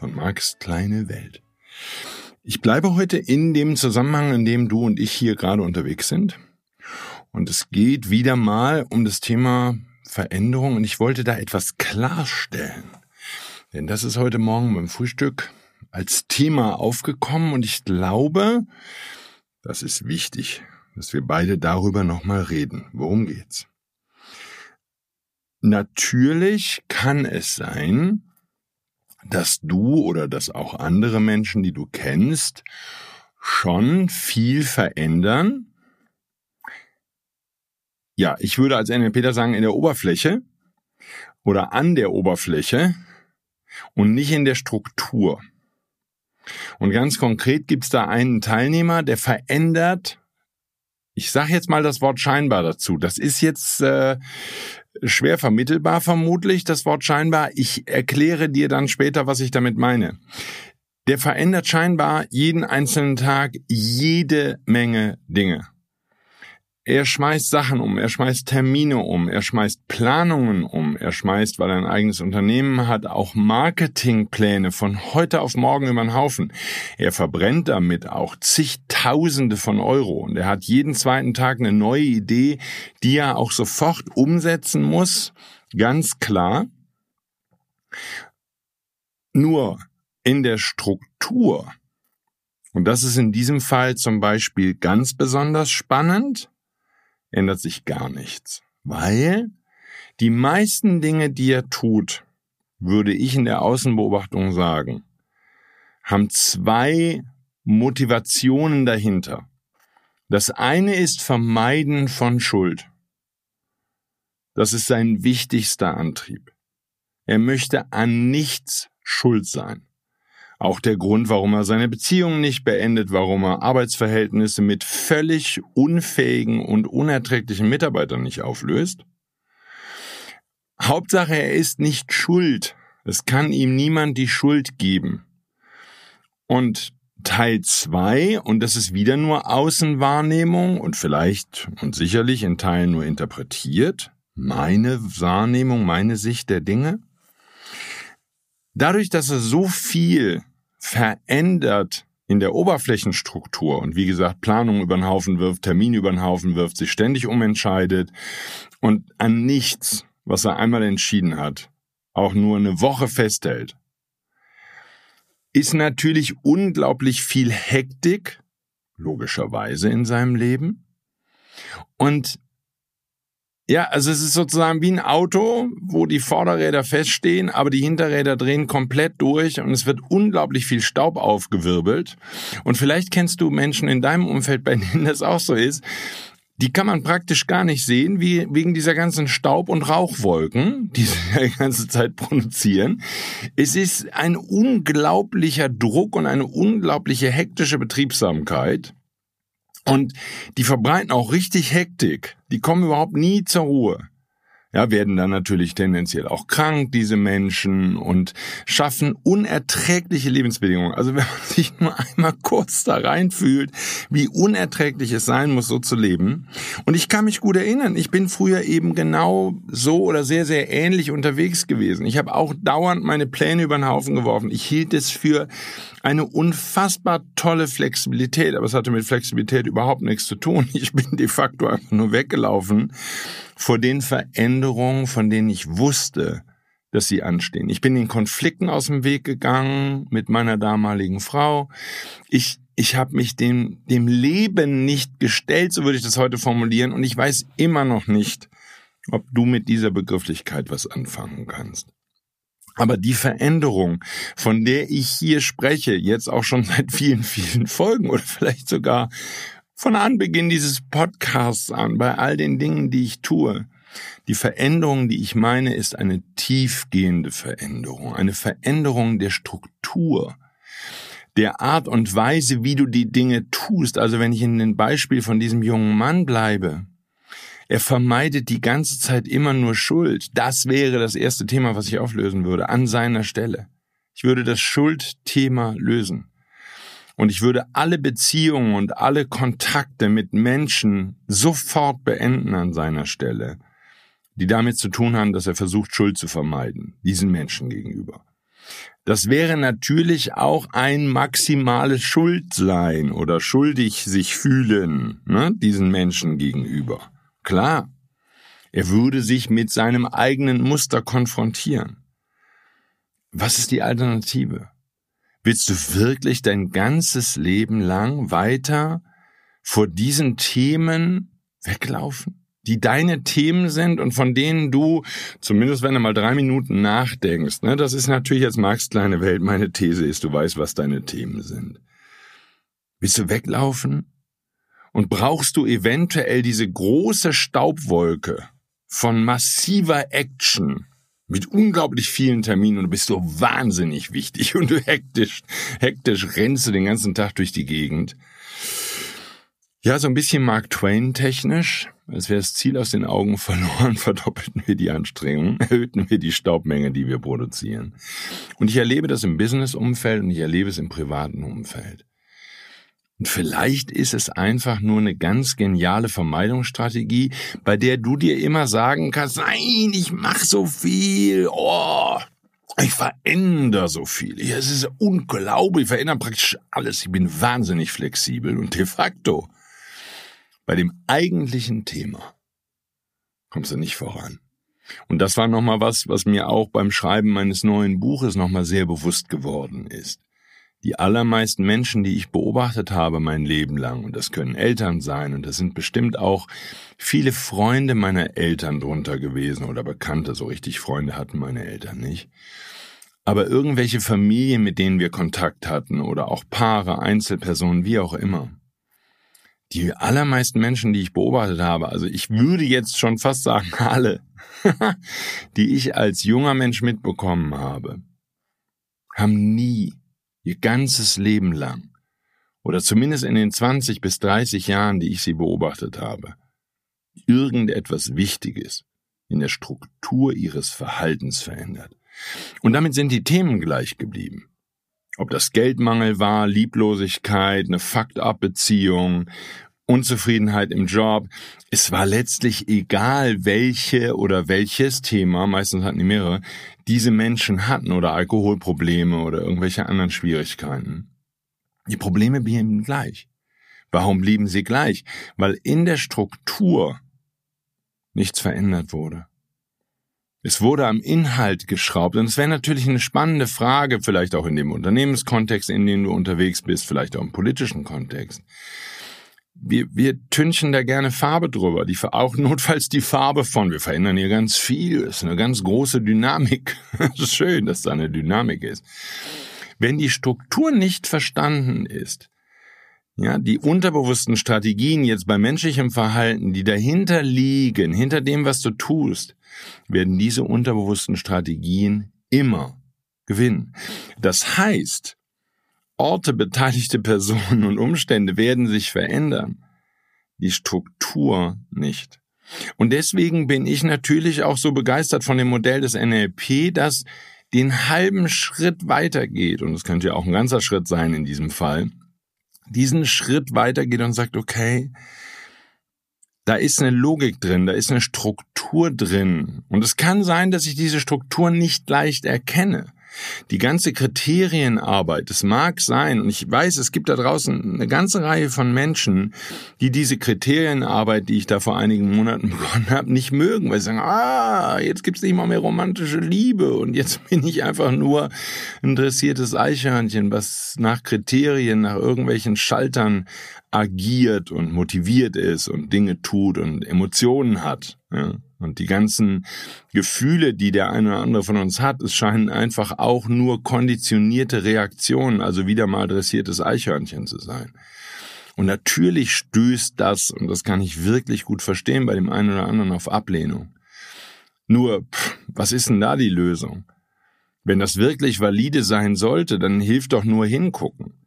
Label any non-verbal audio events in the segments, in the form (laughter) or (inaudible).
von Marks kleine Welt. Ich bleibe heute in dem Zusammenhang, in dem du und ich hier gerade unterwegs sind. Und es geht wieder mal um das Thema Veränderung und ich wollte da etwas klarstellen. Denn das ist heute Morgen beim Frühstück als Thema aufgekommen und ich glaube, das ist wichtig, dass wir beide darüber nochmal reden. Worum geht's? Natürlich kann es sein, dass du oder dass auch andere Menschen, die du kennst, schon viel verändern. Ja, ich würde als NLPler sagen, in der Oberfläche oder an der Oberfläche und nicht in der Struktur. Und ganz konkret gibt es da einen Teilnehmer, der verändert, ich sage jetzt mal das Wort scheinbar dazu. Das ist jetzt äh, schwer vermittelbar vermutlich, das Wort scheinbar. Ich erkläre dir dann später, was ich damit meine. Der verändert scheinbar jeden einzelnen Tag jede Menge Dinge. Er schmeißt Sachen um, er schmeißt Termine um, er schmeißt Planungen um, er schmeißt, weil er ein eigenes Unternehmen hat, auch Marketingpläne von heute auf morgen über den Haufen. Er verbrennt damit auch zigtausende von Euro und er hat jeden zweiten Tag eine neue Idee, die er auch sofort umsetzen muss, ganz klar. Nur in der Struktur, und das ist in diesem Fall zum Beispiel ganz besonders spannend, ändert sich gar nichts. Weil die meisten Dinge, die er tut, würde ich in der Außenbeobachtung sagen, haben zwei Motivationen dahinter. Das eine ist Vermeiden von Schuld. Das ist sein wichtigster Antrieb. Er möchte an nichts schuld sein. Auch der Grund, warum er seine Beziehung nicht beendet, warum er Arbeitsverhältnisse mit völlig unfähigen und unerträglichen Mitarbeitern nicht auflöst. Hauptsache, er ist nicht schuld. Es kann ihm niemand die Schuld geben. Und Teil zwei und das ist wieder nur Außenwahrnehmung und vielleicht und sicherlich in Teilen nur interpretiert, meine Wahrnehmung, meine Sicht der Dinge. Dadurch, dass er so viel verändert in der Oberflächenstruktur und wie gesagt Planung über den Haufen wirft, Termine über den Haufen wirft, sich ständig umentscheidet und an nichts, was er einmal entschieden hat, auch nur eine Woche festhält, ist natürlich unglaublich viel Hektik, logischerweise in seinem Leben. Und ja, also es ist sozusagen wie ein Auto, wo die Vorderräder feststehen, aber die Hinterräder drehen komplett durch und es wird unglaublich viel Staub aufgewirbelt. Und vielleicht kennst du Menschen in deinem Umfeld, bei denen das auch so ist. Die kann man praktisch gar nicht sehen, wie, wegen dieser ganzen Staub- und Rauchwolken, die sie (laughs) die ganze Zeit produzieren. Es ist ein unglaublicher Druck und eine unglaubliche hektische Betriebsamkeit. Und die verbreiten auch richtig Hektik. Die kommen überhaupt nie zur Ruhe ja, werden dann natürlich tendenziell auch krank, diese Menschen, und schaffen unerträgliche Lebensbedingungen. Also wenn man (laughs) sich nur einmal kurz da reinfühlt, wie unerträglich es sein muss, so zu leben. Und ich kann mich gut erinnern, ich bin früher eben genau so oder sehr, sehr ähnlich unterwegs gewesen. Ich habe auch dauernd meine Pläne über den Haufen geworfen. Ich hielt es für eine unfassbar tolle Flexibilität, aber es hatte mit Flexibilität überhaupt nichts zu tun. Ich bin de facto einfach nur weggelaufen vor den Veränderungen, von denen ich wusste, dass sie anstehen. Ich bin den Konflikten aus dem Weg gegangen mit meiner damaligen Frau. Ich ich habe mich dem, dem Leben nicht gestellt, so würde ich das heute formulieren, und ich weiß immer noch nicht, ob du mit dieser Begrifflichkeit was anfangen kannst. Aber die Veränderung, von der ich hier spreche, jetzt auch schon (laughs) seit vielen, vielen Folgen oder vielleicht sogar von Anbeginn dieses Podcasts an, bei all den Dingen, die ich tue, die Veränderung, die ich meine, ist eine tiefgehende Veränderung, eine Veränderung der Struktur, der Art und Weise, wie du die Dinge tust. Also wenn ich in dem Beispiel von diesem jungen Mann bleibe, er vermeidet die ganze Zeit immer nur Schuld. Das wäre das erste Thema, was ich auflösen würde, an seiner Stelle. Ich würde das Schuldthema lösen. Und ich würde alle Beziehungen und alle Kontakte mit Menschen sofort beenden an seiner Stelle, die damit zu tun haben, dass er versucht, Schuld zu vermeiden, diesen Menschen gegenüber. Das wäre natürlich auch ein maximales Schuldsein oder schuldig sich fühlen, ne, diesen Menschen gegenüber. Klar, er würde sich mit seinem eigenen Muster konfrontieren. Was ist die Alternative? Willst du wirklich dein ganzes Leben lang weiter vor diesen Themen weglaufen, die deine Themen sind und von denen du, zumindest wenn du mal drei Minuten nachdenkst, ne, das ist natürlich jetzt Marx kleine Welt, meine These ist, du weißt, was deine Themen sind. Willst du weglaufen? Und brauchst du eventuell diese große Staubwolke von massiver Action mit unglaublich vielen Terminen und du bist so wahnsinnig wichtig (laughs) und du hektisch, hektisch rennst du den ganzen Tag durch die Gegend. Ja, so ein bisschen Mark Twain technisch. Als wäre das Ziel aus den Augen (laughs) verloren, verdoppelten wir die Anstrengung, (laughs) erhöhten wir die Staubmenge, die wir produzieren. Und ich erlebe das im Business-Umfeld und ich erlebe es im privaten Umfeld. Und vielleicht ist es einfach nur eine ganz geniale Vermeidungsstrategie, bei der du dir immer sagen kannst, nein, ich mache so viel, oh, ich verändere so viel. Es ist unglaublich, ich verändere praktisch alles. Ich bin wahnsinnig flexibel und de facto bei dem eigentlichen Thema kommst du nicht voran. Und das war nochmal was, was mir auch beim Schreiben meines neuen Buches nochmal sehr bewusst geworden ist. Die allermeisten Menschen, die ich beobachtet habe mein Leben lang, und das können Eltern sein, und das sind bestimmt auch viele Freunde meiner Eltern drunter gewesen oder Bekannte, so richtig Freunde hatten meine Eltern nicht. Aber irgendwelche Familien, mit denen wir Kontakt hatten, oder auch Paare, Einzelpersonen, wie auch immer. Die allermeisten Menschen, die ich beobachtet habe, also ich würde jetzt schon fast sagen, (laughs) alle, die ich als junger Mensch mitbekommen habe, haben nie ihr ganzes Leben lang, oder zumindest in den 20 bis 30 Jahren, die ich sie beobachtet habe, irgendetwas Wichtiges in der Struktur ihres Verhaltens verändert. Und damit sind die Themen gleich geblieben. Ob das Geldmangel war, Lieblosigkeit, eine Fakt-Up-Beziehung, Unzufriedenheit im Job. Es war letztlich egal, welche oder welches Thema, meistens hatten die mehrere, diese Menschen hatten oder Alkoholprobleme oder irgendwelche anderen Schwierigkeiten. Die Probleme blieben gleich. Warum blieben sie gleich? Weil in der Struktur nichts verändert wurde. Es wurde am Inhalt geschraubt und es wäre natürlich eine spannende Frage, vielleicht auch in dem Unternehmenskontext, in dem du unterwegs bist, vielleicht auch im politischen Kontext wir, wir tünchen da gerne Farbe drüber, die auch notfalls die Farbe von. Wir verändern hier ganz viel. Das ist eine ganz große Dynamik. (laughs) Es ist schön, dass da eine Dynamik ist. Wenn die Struktur nicht verstanden ist, ja, die unterbewussten Strategien jetzt bei menschlichem Verhalten, die dahinter liegen, hinter dem, was du tust, werden diese unterbewussten Strategien immer gewinnen. Das heißt, Orte, beteiligte Personen und Umstände werden sich verändern. Die Struktur nicht. Und deswegen bin ich natürlich auch so begeistert von dem Modell des NLP, das den halben Schritt weitergeht, und es könnte ja auch ein ganzer Schritt sein in diesem Fall, diesen Schritt weitergeht und sagt, okay, da ist eine Logik drin, da ist eine Struktur drin. Und es kann sein, dass ich diese Struktur nicht leicht erkenne. Die ganze Kriterienarbeit, es mag sein, und ich weiß, es gibt da draußen eine ganze Reihe von Menschen, die diese Kriterienarbeit, die ich da vor einigen Monaten (laughs) begonnen habe, nicht mögen, weil sie sagen, ah, jetzt gibt's nicht mal mehr romantische Liebe und jetzt (laughs) bin ich einfach nur ein dressiertes Eichhörnchen, was nach Kriterien, nach irgendwelchen Schaltern agiert und motiviert ist und Dinge tut und Emotionen hat. Ja. Und die ganzen Gefühle, die der eine oder andere von uns hat, es scheinen einfach auch nur konditionierte Reaktionen, also wieder mal dressiertes Eichhörnchen zu sein. Und natürlich stößt das, und das kann ich wirklich gut verstehen, bei dem einen oder anderen auf Ablehnung. Nur, pff, was ist denn da die Lösung? Wenn das wirklich valide sein sollte, dann hilft doch nur hingucken.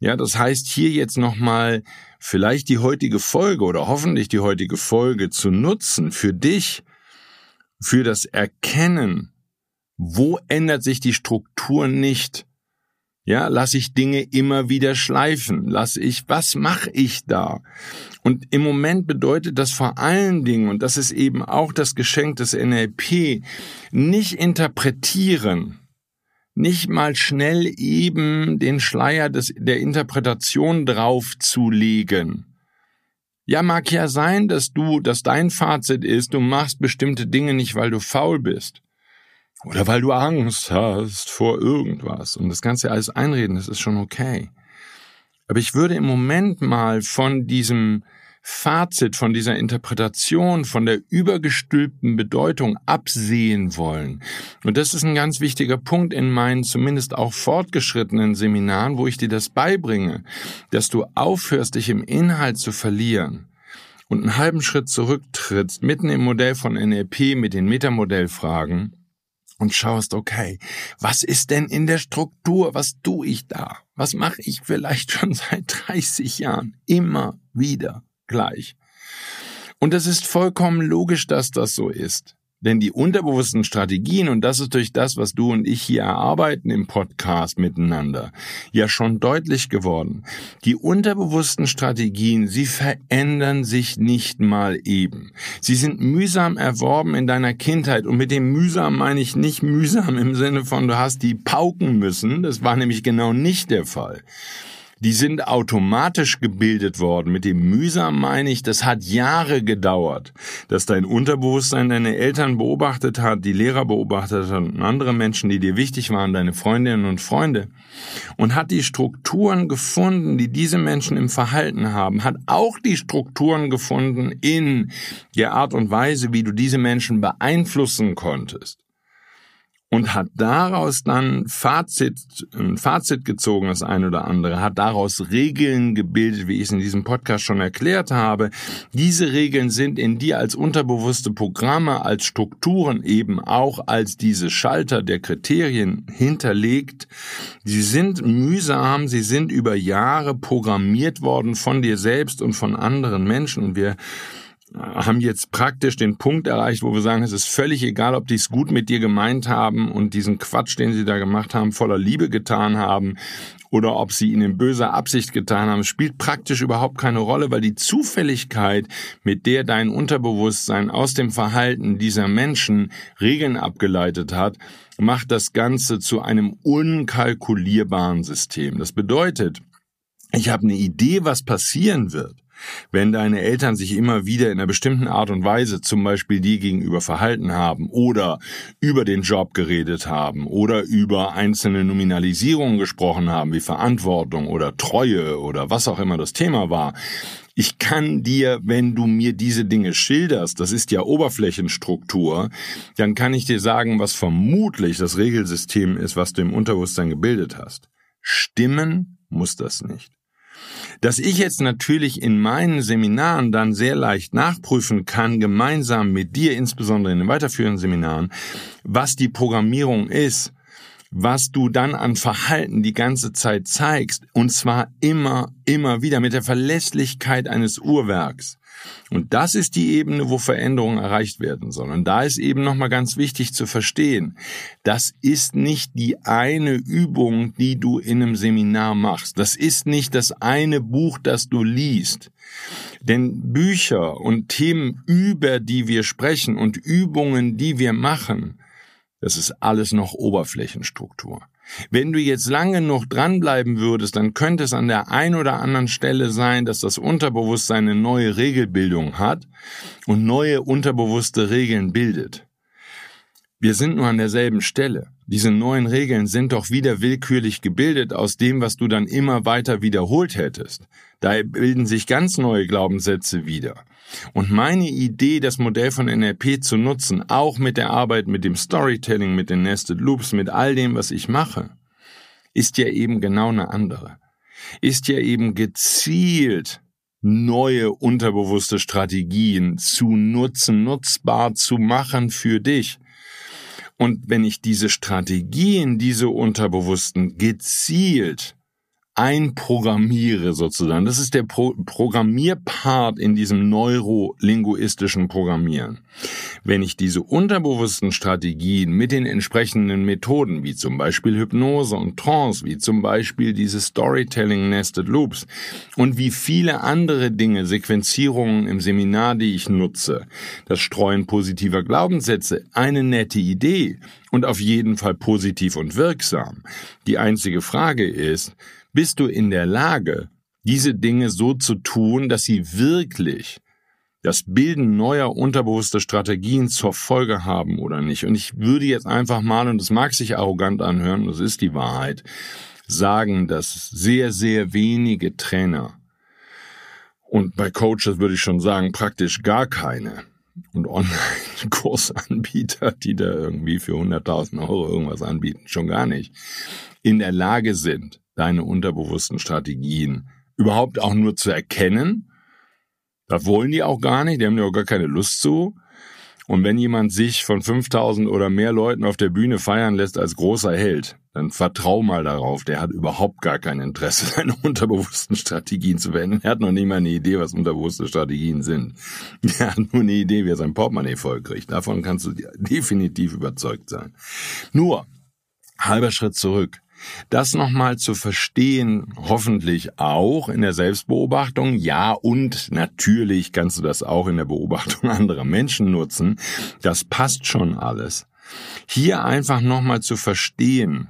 Ja, das heißt hier jetzt nochmal vielleicht die heutige Folge oder hoffentlich die heutige Folge zu nutzen für dich, für das Erkennen, wo ändert sich die Struktur nicht? Ja, lass ich Dinge immer wieder schleifen? Lass ich, was mache ich da? Und im Moment bedeutet das vor allen Dingen, und das ist eben auch das Geschenk des NLP, nicht interpretieren, nicht mal schnell eben den Schleier des, der Interpretation draufzulegen. Ja, mag ja sein, dass du, dass dein Fazit ist, du machst bestimmte Dinge nicht, weil du faul bist. Oder weil du Angst hast vor irgendwas. Und das du alles einreden, das ist schon okay. Aber ich würde im Moment mal von diesem Fazit von dieser Interpretation, von der übergestülpten Bedeutung absehen wollen. Und das ist ein ganz wichtiger Punkt in meinen zumindest auch fortgeschrittenen Seminaren, wo ich dir das beibringe, dass du aufhörst, dich im Inhalt zu verlieren und einen halben Schritt zurücktrittst, mitten im Modell von NLP mit den Metamodellfragen und schaust, okay, was ist denn in der Struktur? Was tue ich da? Was mache ich vielleicht schon (laughs) seit 30 Jahren? Immer wieder gleich. Und es ist vollkommen logisch, dass das so ist. Denn die unterbewussten Strategien, und das ist durch das, was du und ich hier erarbeiten im Podcast miteinander, ja schon deutlich geworden. Die unterbewussten Strategien, sie verändern sich nicht mal eben. Sie sind mühsam erworben in deiner Kindheit. Und mit dem mühsam meine ich nicht mühsam im Sinne von, du hast die pauken müssen. Das war nämlich genau nicht der Fall die sind automatisch gebildet worden. Mit dem mühsam meine ich, das hat Jahre gedauert, dass dein Unterbewusstsein deine Eltern beobachtet hat, die Lehrer beobachtet hat und andere Menschen, die dir wichtig waren, deine Freundinnen und Freunde, und hat die Strukturen gefunden, die diese Menschen im Verhalten haben, hat auch die Strukturen gefunden in der Art und Weise, wie du diese Menschen beeinflussen konntest und hat daraus dann Fazit, ein Fazit gezogen, das eine oder andere, hat daraus Regeln gebildet, wie ich es in diesem Podcast schon erklärt habe. Diese Regeln sind in dir als unterbewusste Programme, als Strukturen eben auch als diese Schalter der Kriterien hinterlegt. Sie sind mühsam, sie sind über Jahre programmiert worden von dir selbst und von anderen Menschen und wir haben jetzt praktisch den Punkt erreicht, wo wir sagen, es ist völlig egal, ob die es gut mit dir gemeint haben und diesen Quatsch, den sie da gemacht haben, voller Liebe getan haben oder ob sie ihn in böser Absicht getan haben, spielt praktisch überhaupt keine Rolle, weil die Zufälligkeit, mit der dein Unterbewusstsein aus dem Verhalten dieser Menschen Regeln abgeleitet hat, macht das Ganze zu einem unkalkulierbaren System. Das bedeutet, ich habe eine Idee, was passieren wird. Wenn deine Eltern sich immer wieder in einer bestimmten Art und Weise zum Beispiel dir gegenüber verhalten haben oder über den Job geredet haben oder über einzelne Nominalisierungen gesprochen haben, wie Verantwortung oder Treue oder was auch immer das Thema war, ich kann dir, wenn du mir diese Dinge schilderst, das ist ja Oberflächenstruktur, dann kann ich dir sagen, was vermutlich das Regelsystem ist, was du im Unterbewusstsein gebildet hast. Stimmen muss das nicht. Dass ich jetzt natürlich in meinen Seminaren dann sehr leicht nachprüfen kann, gemeinsam mit dir, insbesondere in den weiterführenden Seminaren, was die Programmierung ist, was du dann an Verhalten die ganze Zeit zeigst, und zwar immer, immer wieder mit der Verlässlichkeit eines Uhrwerks. Und das ist die Ebene, wo Veränderungen erreicht werden sollen. Und da ist eben nochmal ganz wichtig zu verstehen, das ist nicht die eine Übung, die du in einem Seminar machst. Das ist nicht das eine Buch, das du liest. Denn Bücher und Themen, über die wir sprechen und Übungen, die wir machen, Das ist alles noch Oberflächenstruktur. Wenn du jetzt lange noch dranbleiben würdest, dann könnte es an der einen oder anderen Stelle sein, dass das Unterbewusstsein eine neue Regelbildung hat und neue unterbewusste Regeln bildet. Wir sind nur an derselben Stelle. Diese neuen Regeln sind doch wieder willkürlich gebildet aus dem, was du dann immer weiter wiederholt hättest. Da bilden sich ganz neue Glaubenssätze wieder. Und meine Idee, das Modell von NLP zu nutzen, auch mit der Arbeit mit dem Storytelling, mit den Nested Loops, mit all dem, was ich mache, ist ja eben genau eine andere. Ist ja eben gezielt neue unterbewusste Strategien zu nutzen, nutzbar zu machen für dich. Und wenn ich diese Strategien, diese unterbewussten gezielt einprogrammiere sozusagen. Das ist der Pro Programmierpart in diesem neurolinguistischen Programmieren. Wenn ich diese unterbewussten Strategien mit den entsprechenden Methoden, wie zum Beispiel Hypnose und Trance, wie zum Beispiel diese Storytelling Nested Loops und wie viele andere Dinge, Sequenzierungen im Seminar, die ich nutze, das Streuen positiver Glaubenssätze, eine nette Idee und auf jeden Fall positiv und wirksam. Die einzige Frage ist, bist du in der Lage, diese Dinge so zu tun, dass sie wirklich das Bilden neuer unterbewusster Strategien zur Folge haben oder nicht. Und ich würde jetzt einfach mal, und das mag sich arrogant anhören, das ist die Wahrheit, sagen, dass sehr, sehr wenige Trainer und bei Coaches würde ich schon sagen, praktisch gar keine und Online-Kursanbieter, die da irgendwie für 100.000 Euro irgendwas anbieten, schon gar nicht, in der Lage sind, deine unterbewussten Strategien überhaupt auch nur zu erkennen. Das wollen die auch gar nicht, die haben ja auch gar keine Lust zu. Und wenn jemand sich von 5000 oder mehr Leuten auf der Bühne feiern lässt als großer Held, dann vertrau mal darauf, der hat überhaupt gar kein Interesse, (laughs) seine unterbewussten Strategien zu verändern. Er hat noch nicht mal eine Idee, was unterbewusste Strategien sind. Er hat nur eine Idee, wie er sein Portemonnaie vollkriegt. Davon kannst du definitiv überzeugt sein. Nur, halber Schritt zurück. Das nochmal zu verstehen, hoffentlich auch in der Selbstbeobachtung, ja, und natürlich kannst du das auch in der Beobachtung (laughs) anderer Menschen nutzen. Das passt schon alles. Hier einfach nochmal zu verstehen,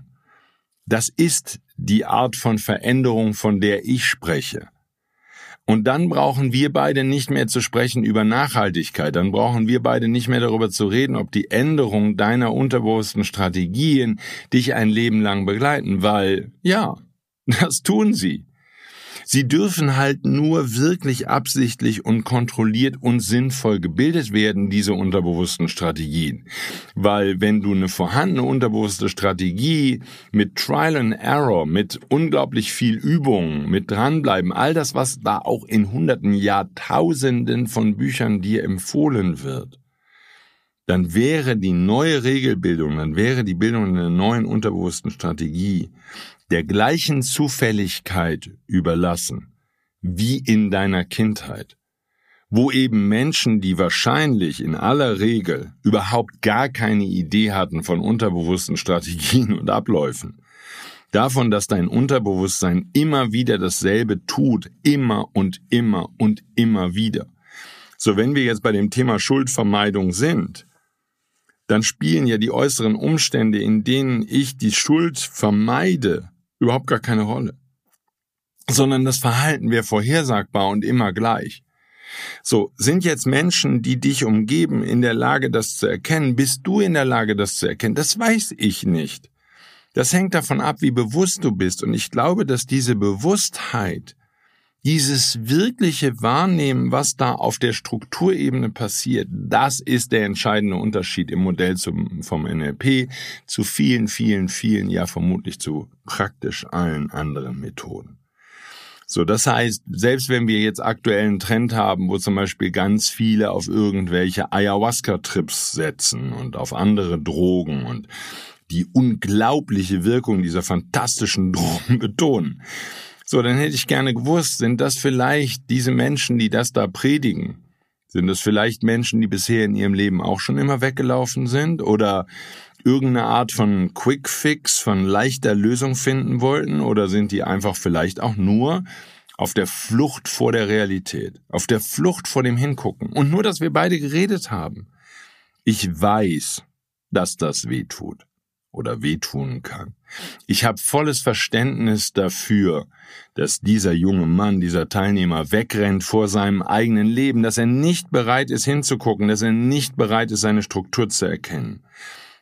das ist die Art von Veränderung, von der ich spreche. Und dann brauchen wir beide nicht mehr zu sprechen über Nachhaltigkeit. Dann brauchen wir beide nicht mehr darüber zu reden, ob die Änderung deiner unterbewussten Strategien dich ein Leben lang begleiten, weil ja, (laughs) das tun sie. Sie dürfen halt nur wirklich absichtlich und kontrolliert und sinnvoll gebildet werden, diese unterbewussten Strategien. Weil wenn du eine vorhandene unterbewusste Strategie mit Trial and Error, mit unglaublich viel Übung, mit dranbleiben, all das, was da auch in hunderten, Jahrtausenden von Büchern dir empfohlen wird, dann wäre die neue Regelbildung, dann wäre die Bildung einer neuen unterbewussten Strategie der gleichen Zufälligkeit überlassen wie in deiner Kindheit, wo eben Menschen, die wahrscheinlich in aller Regel überhaupt gar keine Idee hatten von unterbewussten Strategien und Abläufen, davon, dass dein Unterbewusstsein immer wieder dasselbe tut, immer und immer und immer wieder. So, wenn wir jetzt bei dem Thema Schuldvermeidung sind, dann spielen ja die äußeren Umstände, in denen ich die Schuld vermeide, überhaupt gar keine Rolle. Sondern das Verhalten wäre vorhersagbar und immer gleich. So, sind jetzt Menschen, die dich umgeben, in der Lage, das zu erkennen? Bist du in der Lage, das zu erkennen? Das weiß ich nicht. Das hängt davon ab, wie bewusst du bist. Und ich glaube, dass diese Bewusstheit dieses wirkliche Wahrnehmen, was da auf der Strukturebene passiert, das ist der entscheidende Unterschied im Modell zum, vom NLP zu vielen, vielen, vielen, ja vermutlich zu praktisch allen anderen Methoden. So, das heißt, selbst wenn wir jetzt aktuellen Trend haben, wo zum Beispiel ganz viele auf irgendwelche Ayahuasca-Trips setzen und auf andere Drogen und die unglaubliche Wirkung dieser fantastischen (laughs) Drogen betonen, so, dann hätte ich gerne gewusst, sind das vielleicht diese Menschen, die das da predigen? Sind das vielleicht Menschen, die bisher in ihrem Leben auch schon immer weggelaufen sind oder irgendeine Art von Quick Fix, von leichter Lösung finden wollten? Oder sind die einfach vielleicht auch nur auf der Flucht vor der Realität, auf der Flucht vor dem Hingucken? Und nur, dass wir beide geredet haben. Ich weiß, dass das weh tut oder wehtun kann. Ich habe volles Verständnis dafür, dass dieser junge Mann, dieser Teilnehmer wegrennt vor seinem eigenen Leben, dass er nicht bereit ist hinzugucken, dass er nicht bereit ist, seine Struktur zu erkennen,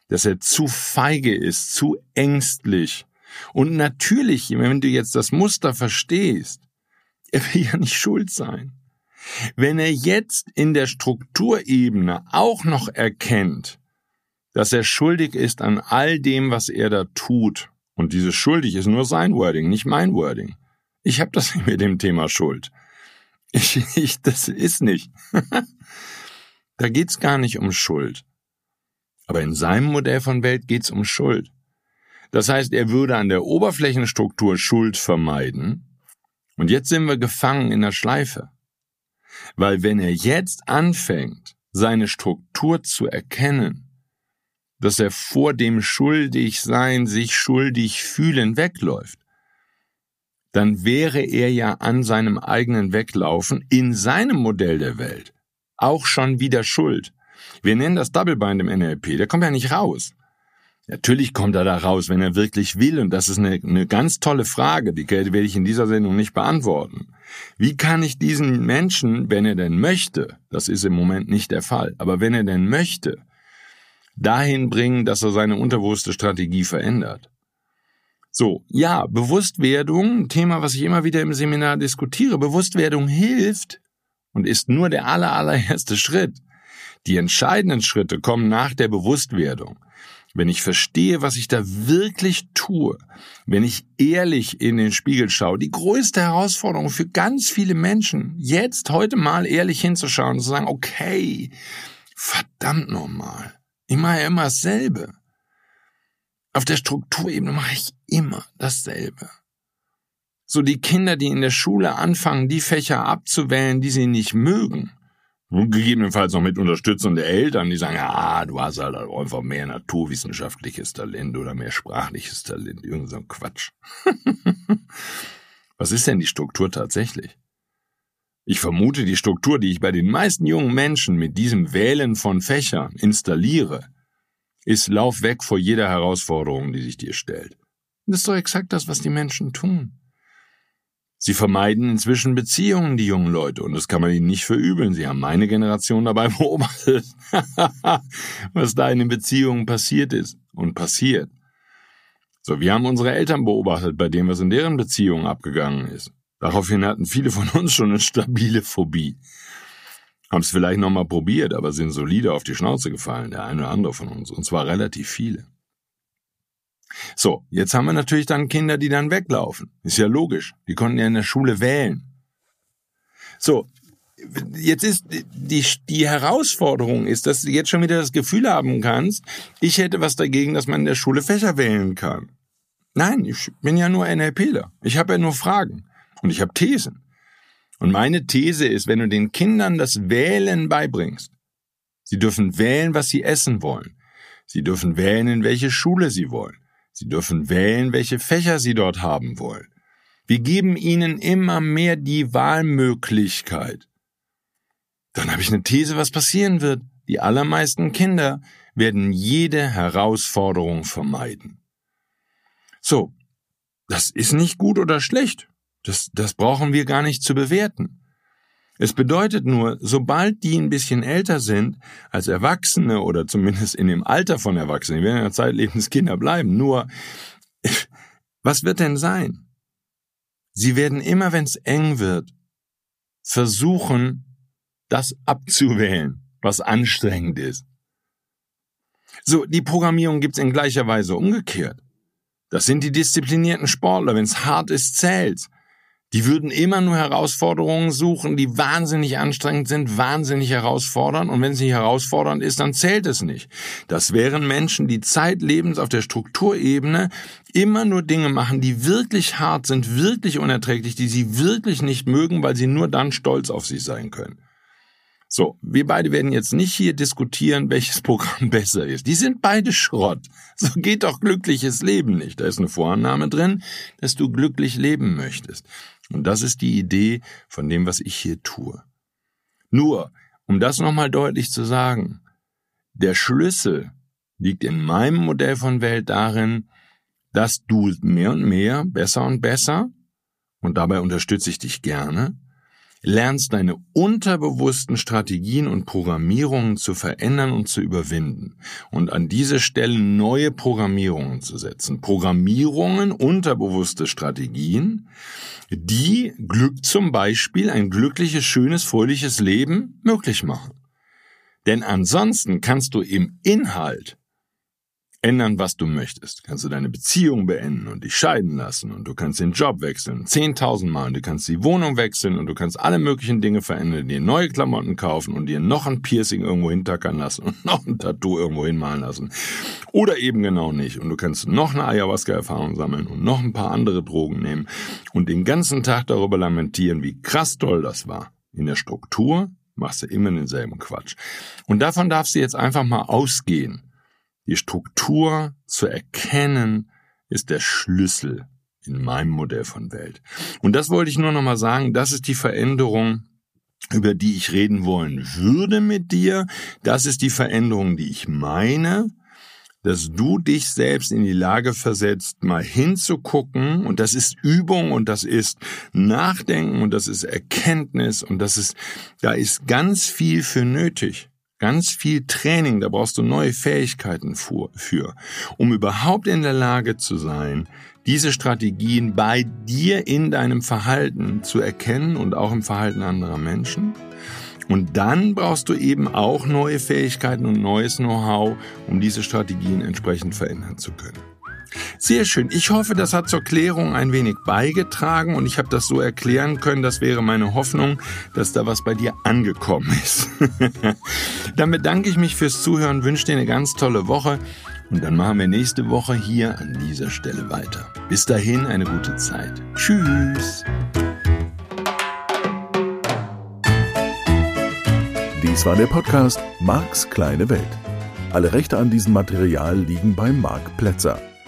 dass er zu feige ist, zu ängstlich. Und natürlich, wenn du jetzt das Muster verstehst, er will ja nicht schuld sein. Wenn er jetzt in der Strukturebene auch noch erkennt, dass er schuldig ist an all dem, was er da tut. Und dieses schuldig ist nur sein Wording, nicht mein Wording. Ich habe das nicht (laughs) mit dem Thema Schuld. Ich, ich, das ist nicht. (laughs) da geht's gar nicht um Schuld. Aber in seinem Modell von Welt geht's um Schuld. Das heißt, er würde an der Oberflächenstruktur Schuld vermeiden. Und jetzt sind wir gefangen in der Schleife. Weil wenn er jetzt anfängt, seine Struktur zu erkennen, dass er vor dem Schuldigsein, sich schuldig fühlen wegläuft, dann wäre er ja an seinem eigenen Weglaufen in seinem Modell der Welt auch schon wieder schuld. Wir nennen das Double Bind im NLP, der kommt ja nicht raus. Natürlich kommt er da raus, wenn er wirklich will, und das ist eine, eine ganz tolle Frage, die werde ich in dieser Sendung nicht beantworten. Wie kann ich diesen Menschen, wenn er denn möchte, das ist im Moment nicht der Fall, aber wenn er denn möchte, dahin bringen, dass er seine unterbewusste Strategie verändert. So, ja, Bewusstwerdung, Thema, was ich immer wieder im Seminar diskutiere, Bewusstwerdung hilft und ist nur der aller, allererste (laughs) Schritt. Die entscheidenden Schritte kommen nach der Bewusstwerdung. Wenn ich verstehe, was ich da wirklich tue, wenn ich ehrlich in den Spiegel schaue, die größte Herausforderung für ganz viele Menschen, jetzt heute mal ehrlich hinzuschauen und zu sagen, okay, verdammt nochmal, ich mache ja immer dasselbe. Auf der Strukturebene mache ich immer dasselbe. So die Kinder, die in der Schule anfangen, die Fächer abzuwählen, die sie nicht mögen, und gegebenenfalls noch mit Unterstützung der Eltern, die sagen, ja, du hast halt einfach mehr naturwissenschaftliches Talent oder mehr sprachliches Talent. Irgend so ein Quatsch. (laughs) Was ist denn die Struktur tatsächlich? Ich vermute, die Struktur, die ich bei den meisten jungen Menschen mit diesem Wählen von Fächern installiere, ist Lauf weg vor jeder Herausforderung, die sich dir stellt. Das ist doch exakt das, was die Menschen tun. Sie vermeiden inzwischen Beziehungen, die jungen Leute, und das kann man ihnen nicht verübeln. Sie haben meine Generation dabei (laughs) beobachtet, was da in den Beziehungen passiert ist und passiert. So, wir haben unsere Eltern beobachtet, bei dem, was in deren Beziehungen abgegangen ist. Daraufhin hatten viele von uns schon eine stabile Phobie. Haben es vielleicht nochmal probiert, aber sind solide auf die Schnauze gefallen, der eine oder andere von uns, und zwar relativ viele. So, jetzt haben wir natürlich dann Kinder, die dann weglaufen. Ist ja logisch. Die konnten ja in der Schule wählen. So, jetzt ist die, die Herausforderung ist, dass du jetzt schon wieder das Gefühl haben kannst, ich hätte was dagegen, dass man in der Schule Fächer wählen kann. Nein, ich bin ja nur NLPler. Ich habe ja nur Fragen. Und ich habe Thesen. Und meine These ist, wenn du den Kindern das Wählen beibringst, sie dürfen wählen, was sie essen wollen. Sie dürfen wählen, in welche Schule sie wollen. Sie dürfen wählen, welche Fächer sie dort haben wollen. Wir geben ihnen immer mehr die Wahlmöglichkeit. Dann habe ich eine These, was passieren wird. Die allermeisten Kinder werden jede Herausforderung vermeiden. So, das ist nicht gut oder schlecht. Das, das brauchen wir gar nicht zu bewerten. Es bedeutet nur, sobald die ein bisschen älter sind, als Erwachsene oder zumindest in dem Alter von Erwachsenen, die werden ja zeitlebens Kinder bleiben, nur, was wird denn sein? Sie werden immer, wenn es eng wird, versuchen, das abzuwählen, was anstrengend ist. So, die Programmierung gibt's in gleicher Weise umgekehrt. Das sind die disziplinierten Sportler, wenn's hart ist, zählt's. Die würden immer nur Herausforderungen suchen, die wahnsinnig anstrengend sind, wahnsinnig herausfordernd. Und wenn sie herausfordernd ist, dann zählt es nicht. Das wären Menschen, die zeitlebens auf der Strukturebene immer nur Dinge machen, die wirklich hart sind, wirklich unerträglich, die sie wirklich nicht mögen, weil sie nur dann stolz auf sich sein können. So, wir beide werden jetzt nicht hier diskutieren, welches (laughs) Programm besser ist. Die sind beide Schrott. So geht doch glückliches Leben nicht. Da ist eine Vorannahme drin, dass du glücklich leben möchtest. Und das ist die Idee von dem, was ich hier tue. Nur, um das nochmal deutlich zu sagen, der Schlüssel liegt in meinem Modell von Welt darin, dass du mehr und mehr, besser und besser, und dabei unterstütze ich dich gerne, lernst deine unterbewussten Strategien und Programmierungen zu verändern und zu überwinden und an diese Stelle neue Programmierungen zu setzen. Programmierungen, unterbewusste Strategien, die Glück zum Beispiel, ein glückliches, schönes, fröhliches Leben möglich machen. Denn ansonsten kannst du im Inhalt ändern, was du möchtest. Kannst du deine Beziehung beenden und dich scheiden lassen und du kannst den Job wechseln, zehntausend Mal und du kannst die Wohnung wechseln und du kannst alle möglichen Dinge verändern, dir neue Klamotten kaufen und dir noch ein Piercing irgendwo hintackern lassen und noch ein Tattoo irgendwo hinmalen lassen. Oder eben genau nicht. Und du kannst noch eine Ayahuasca-Erfahrung sammeln und noch ein paar andere Drogen nehmen und den ganzen Tag darüber lamentieren, wie krass toll das war. In der Struktur machst du immer denselben Quatsch. Und davon darfst du jetzt einfach mal ausgehen. Die Struktur zu erkennen ist der Schlüssel in meinem Modell von Welt. Und das wollte ich nur noch mal sagen, das ist die Veränderung, über die ich reden wollen würde mit dir. Das ist die Veränderung, die ich meine, dass du dich selbst in die Lage versetzt, mal hinzugucken. Und das ist Übung und das ist Nachdenken und das ist Erkenntnis und das ist, da ist ganz viel für nötig. Ganz viel Training, da brauchst du neue Fähigkeiten für, um überhaupt in der Lage zu sein, diese Strategien bei dir in deinem Verhalten zu erkennen und auch im Verhalten anderer Menschen. Und dann brauchst du eben auch neue Fähigkeiten und neues Know-how, um diese Strategien entsprechend verändern zu können. Sehr schön. Ich hoffe, das hat zur Klärung ein wenig beigetragen und ich habe das so erklären können. Das wäre meine Hoffnung, dass da was bei dir angekommen ist. (laughs) dann bedanke ich mich fürs Zuhören, wünsche dir eine ganz tolle Woche und dann machen wir nächste Woche hier an dieser Stelle weiter. Bis dahin eine gute Zeit. Tschüss. Dies war der Podcast Marks kleine Welt. Alle Rechte an diesem Material liegen bei Marc Plätzer.